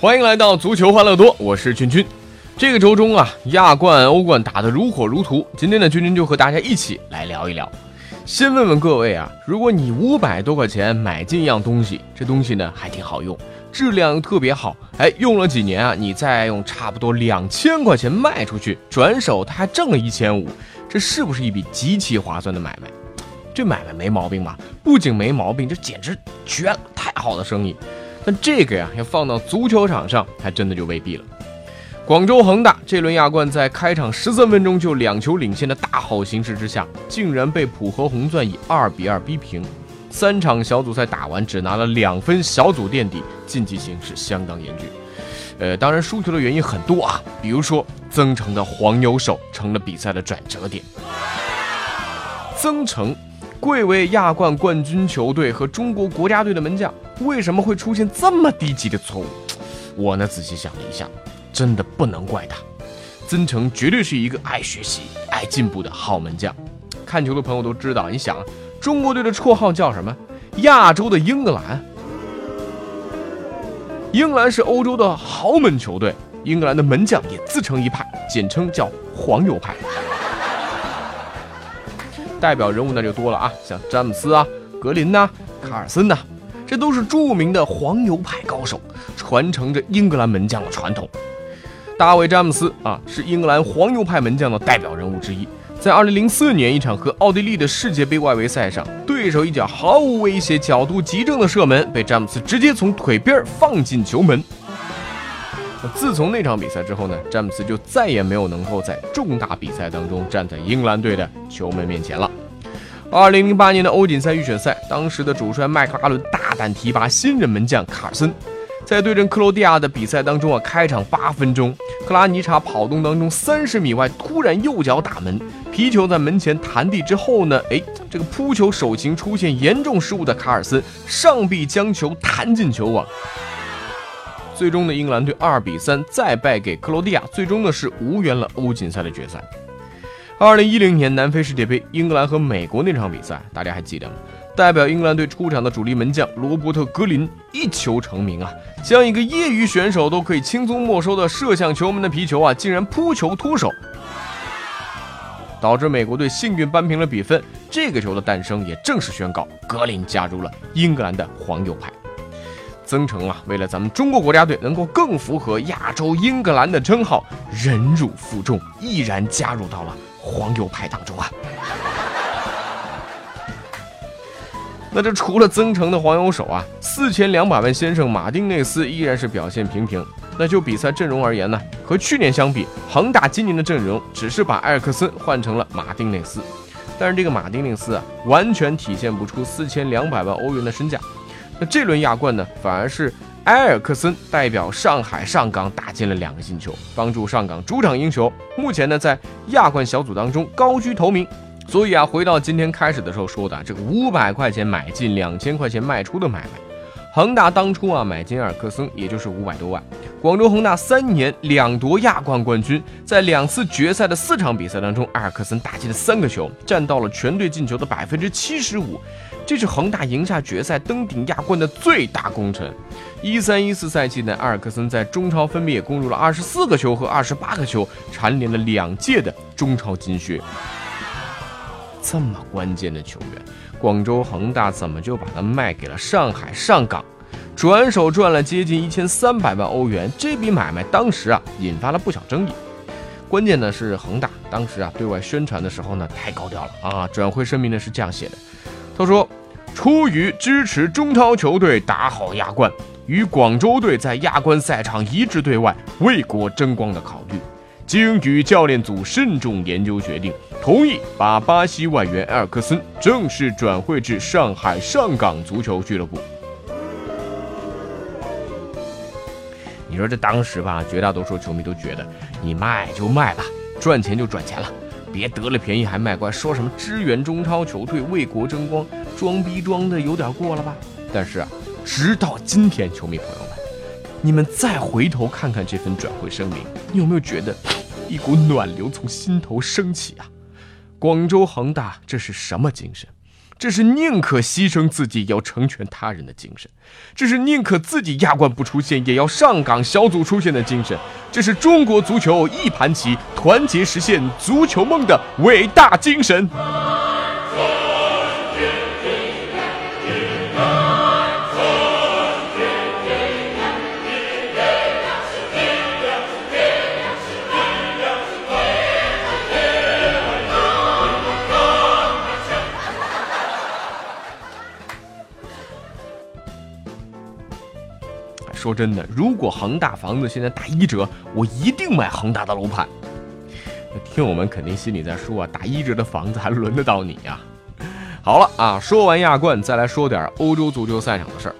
欢迎来到足球欢乐多，我是君君。这个周中啊，亚冠、欧冠打得如火如荼。今天呢，君君就和大家一起来聊一聊。先问问各位啊，如果你五百多块钱买进一样东西，这东西呢还挺好用，质量又特别好，哎，用了几年啊，你再用差不多两千块钱卖出去，转手他还挣了一千五，这是不是一笔极其划算的买卖？这买卖没毛病吧？不仅没毛病，这简直绝了，太好的生意。但这个呀，要放到足球场上，还真的就未必了。广州恒大这轮亚冠在开场十三分钟就两球领先的大好形势之下，竟然被浦和红钻以二比二逼平。三场小组赛打完，只拿了两分，小组垫底，晋级形势相当严峻。呃，当然输球的原因很多啊，比如说曾诚的黄牛手成了比赛的转折点。曾诚。贵为亚冠冠军球队和中国国家队的门将，为什么会出现这么低级的错误？我呢仔细想了一下，真的不能怪他。曾诚绝对是一个爱学习、爱进步的好门将。看球的朋友都知道，你想，中国队的绰号叫什么？亚洲的英格兰。英格兰是欧洲的豪门球队，英格兰的门将也自成一派，简称叫黄牛派。代表人物那就多了啊，像詹姆斯啊、格林呐、卡尔森呐，这都是著名的黄牛派高手，传承着英格兰门将的传统。大卫·詹姆斯啊，是英格兰黄牛派门将的代表人物之一。在2004年一场和奥地利的世界杯外围赛上，对手一脚毫无威胁、角度极正的射门，被詹姆斯直接从腿边放进球门。自从那场比赛之后呢，詹姆斯就再也没有能够在重大比赛当中站在英格兰队的球门面前了。二零零八年的欧锦赛预选赛，当时的主帅麦克阿伦大胆提拔新人门将卡尔森，在对阵克罗地亚的比赛当中啊，开场八分钟，克拉尼查跑动当中三十米外突然右脚打门，皮球在门前弹地之后呢，哎，这个扑球手型出现严重失误的卡尔森上臂将球弹进球网。最终的英格兰队二比三再败给克罗地亚，最终呢是无缘了欧锦赛的决赛。二零一零年南非世界杯，英格兰和美国那场比赛，大家还记得吗？代表英格兰队出场的主力门将罗伯特·格林一球成名啊，将一个业余选手都可以轻松没收的射向球门的皮球啊，竟然扑球脱手，导致美国队幸运扳平了比分。这个球的诞生也正式宣告格林加入了英格兰的黄牛派。曾诚啊，为了咱们中国国家队能够更符合亚洲英格兰的称号，忍辱负重，毅然加入到了黄油派当中啊。那这除了增城的黄油手啊，四千两百万先生马丁内斯依然是表现平平。那就比赛阵容而言呢，和去年相比，恒大今年的阵容只是把埃尔克森换成了马丁内斯，但是这个马丁内斯啊，完全体现不出四千两百万欧元的身价。那这轮亚冠呢，反而是埃尔克森代表上海上港打进了两个进球，帮助上港主场赢球。目前呢，在亚冠小组当中高居头名。所以啊，回到今天开始的时候说的这个五百块钱买进，两千块钱卖出的买卖，恒大当初啊买进埃尔克森也就是五百多万。广州恒大三年两夺亚冠冠军，在两次决赛的四场比赛当中，埃尔克森打进了三个球，占到了全队进球的百分之七十五。这是恒大赢下决赛、登顶亚冠的最大功臣。一三一四赛季呢，阿尔克森在中超分别也攻入了二十四个球和二十八个球，蝉联了两届的中超金靴。这么关键的球员，广州恒大怎么就把他卖给了上海上港，转手赚了接近一千三百万欧元？这笔买卖当时啊，引发了不小争议。关键呢是恒大当时啊对外宣传的时候呢太高调了啊，转会声明呢是这样写的，他说。出于支持中超球队打好亚冠，与广州队在亚冠赛场一致对外、为国争光的考虑，经与教练组慎重研究决定，同意把巴西外援埃尔克森正式转会至上海上港足球俱乐部。你说这当时吧，绝大多数球迷都觉得你卖就卖吧，赚钱就赚钱了，别得了便宜还卖乖，说什么支援中超球队为国争光，装逼装的有点过了吧？但是啊，直到今天，球迷朋友们，你们再回头看看这份转会声明，你有没有觉得一股暖流从心头升起啊？广州恒大这是什么精神？这是宁可牺牲自己要成全他人的精神，这是宁可自己亚冠不出现也要上港小组出现的精神，这是中国足球一盘棋，团结实现足球梦的伟大精神。说真的，如果恒大房子现在打一折，我一定买恒大的楼盘。听我们肯定心里在说啊，打一折的房子还轮得到你呀？好了啊，说完亚冠，再来说点欧洲足球赛场的事儿。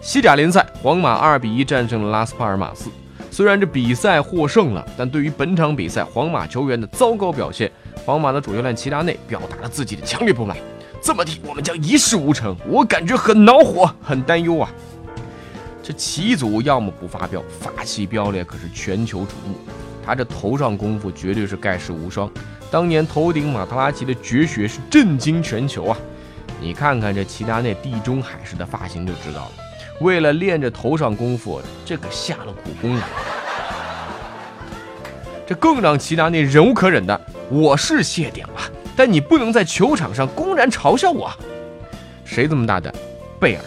西甲联赛，皇马二比一战胜了拉斯帕尔马斯。虽然这比赛获胜了，但对于本场比赛皇马球员的糟糕表现，皇马的主教练齐达内表达了自己的强烈不满。这么踢，我们将一事无成。我感觉很恼火，很担忧啊。这齐祖要么不发飙，发起飙来可是全球瞩目。他这头上功夫绝对是盖世无双，当年头顶马特拉齐的绝学是震惊全球啊！你看看这齐达内地中海式的发型就知道了。为了练这头上功夫，这可下了苦功啊！这更让齐达内忍无可忍的，我是谢顶了，但你不能在球场上公然嘲笑我。谁这么大胆？贝尔。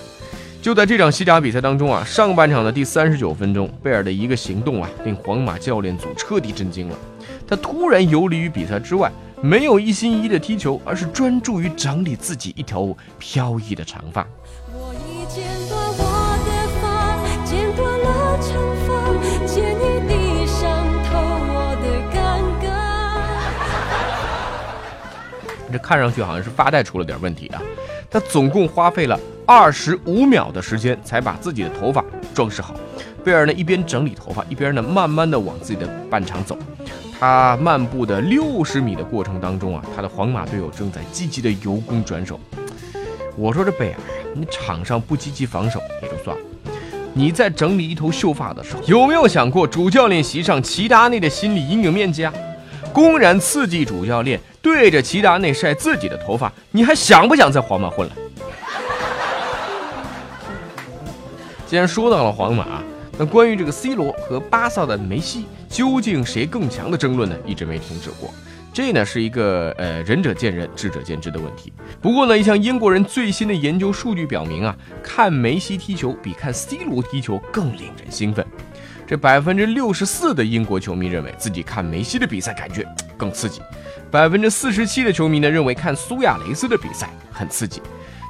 就在这场西甲比赛当中啊，上半场的第三十九分钟，贝尔的一个行动啊，令皇马教练组彻底震惊了。他突然游离于比赛之外，没有一心一意的踢球，而是专注于整理自己一条飘逸的长发。这看上去好像是发带出了点问题啊。他总共花费了二十五秒的时间才把自己的头发装饰好。贝尔呢一边整理头发，一边呢慢慢的往自己的半场走。他漫步的六十米的过程当中啊，他的皇马队友正在积极的由攻转守。我说这贝尔，你场上不积极防守也就算了，你在整理一头秀发的时候，有没有想过主教练席上齐达内的心理阴影面积啊？公然刺激主教练对着齐达内晒自己的头发，你还想不想在皇马混了？既然说到了皇马，那关于这个 C 罗和巴萨的梅西究竟谁更强的争论呢，一直没停止过。这呢是一个呃仁者见仁，智者见智的问题。不过呢，一项英国人最新的研究数据表明啊，看梅西踢球比看 C 罗踢球更令人兴奋。这百分之六十四的英国球迷认为自己看梅西的比赛感觉更刺激，百分之四十七的球迷呢认为看苏亚雷斯的比赛很刺激，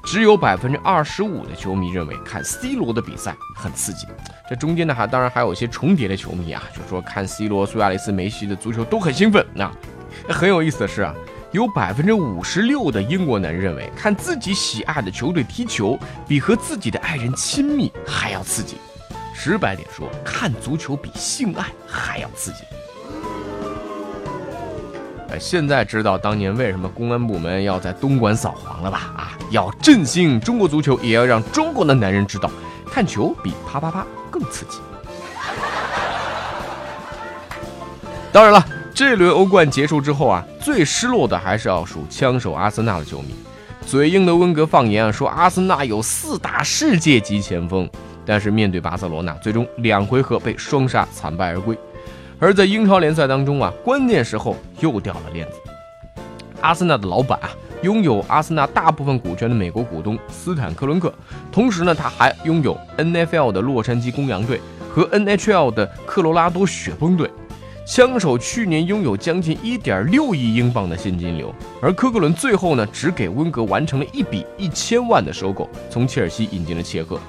只有百分之二十五的球迷认为看 C 罗的比赛很刺激。这中间呢还当然还有一些重叠的球迷啊，就说看 C 罗、苏亚雷斯、梅西的足球都很兴奋。那很有意思的是啊，有百分之五十六的英国男人认为看自己喜爱的球队踢球比和自己的爱人亲密还要刺激。直白点说，看足球比性爱还要刺激。呃，现在知道当年为什么公安部门要在东莞扫黄了吧？啊，要振兴中国足球，也要让中国的男人知道，看球比啪啪啪更刺激。当然了，这轮欧冠结束之后啊，最失落的还是要数枪手阿森纳的球迷。嘴硬的温格放言啊，说阿森纳有四大世界级前锋。但是面对巴塞罗那，最终两回合被双杀，惨败而归。而在英超联赛当中啊，关键时候又掉了链子。阿森纳的老板啊，拥有阿森纳大部分股权的美国股东斯坦克伦克，同时呢，他还拥有 NFL 的洛杉矶公羊队和 NHL 的科罗拉多雪崩队。枪手去年拥有将近1.6亿英镑的现金流，而科克伦最后呢，只给温格完成了一笔一千万的收购，从切尔西引进了切赫。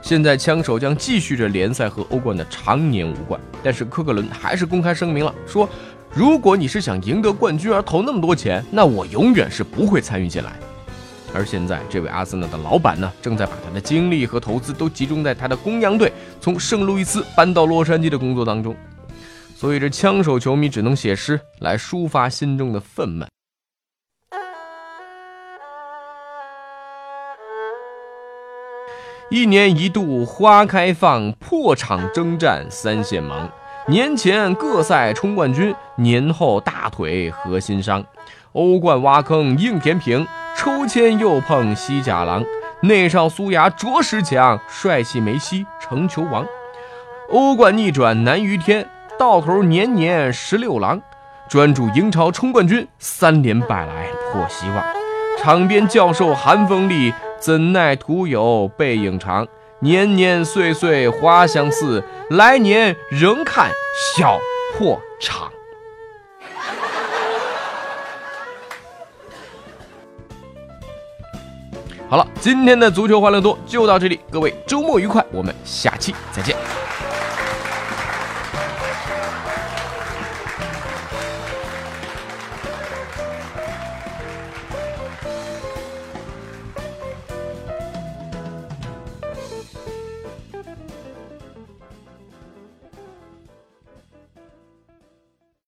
现在枪手将继续着联赛和欧冠的常年无冠，但是科克伦还是公开声明了，说如果你是想赢得冠军而投那么多钱，那我永远是不会参与进来。而现在，这位阿森纳的老板呢，正在把他的精力和投资都集中在他的公羊队从圣路易斯搬到洛杉矶的工作当中。所以，这枪手球迷只能写诗来抒发心中的愤懑。一年一度花开放，破场征战三线忙。年前各赛冲冠军，年后大腿核心伤。欧冠挖坑硬填平，抽签又碰西甲狼。内少苏牙着实强，帅气梅西成球王。欧冠逆转难于天。到头年年十六郎，专注英超冲冠军，三连败来破希望。场边教授寒风里，怎奈徒有背影长。年年岁岁花相似，来年仍看小破场。好了，今天的足球欢乐多就到这里，各位周末愉快，我们下期再见。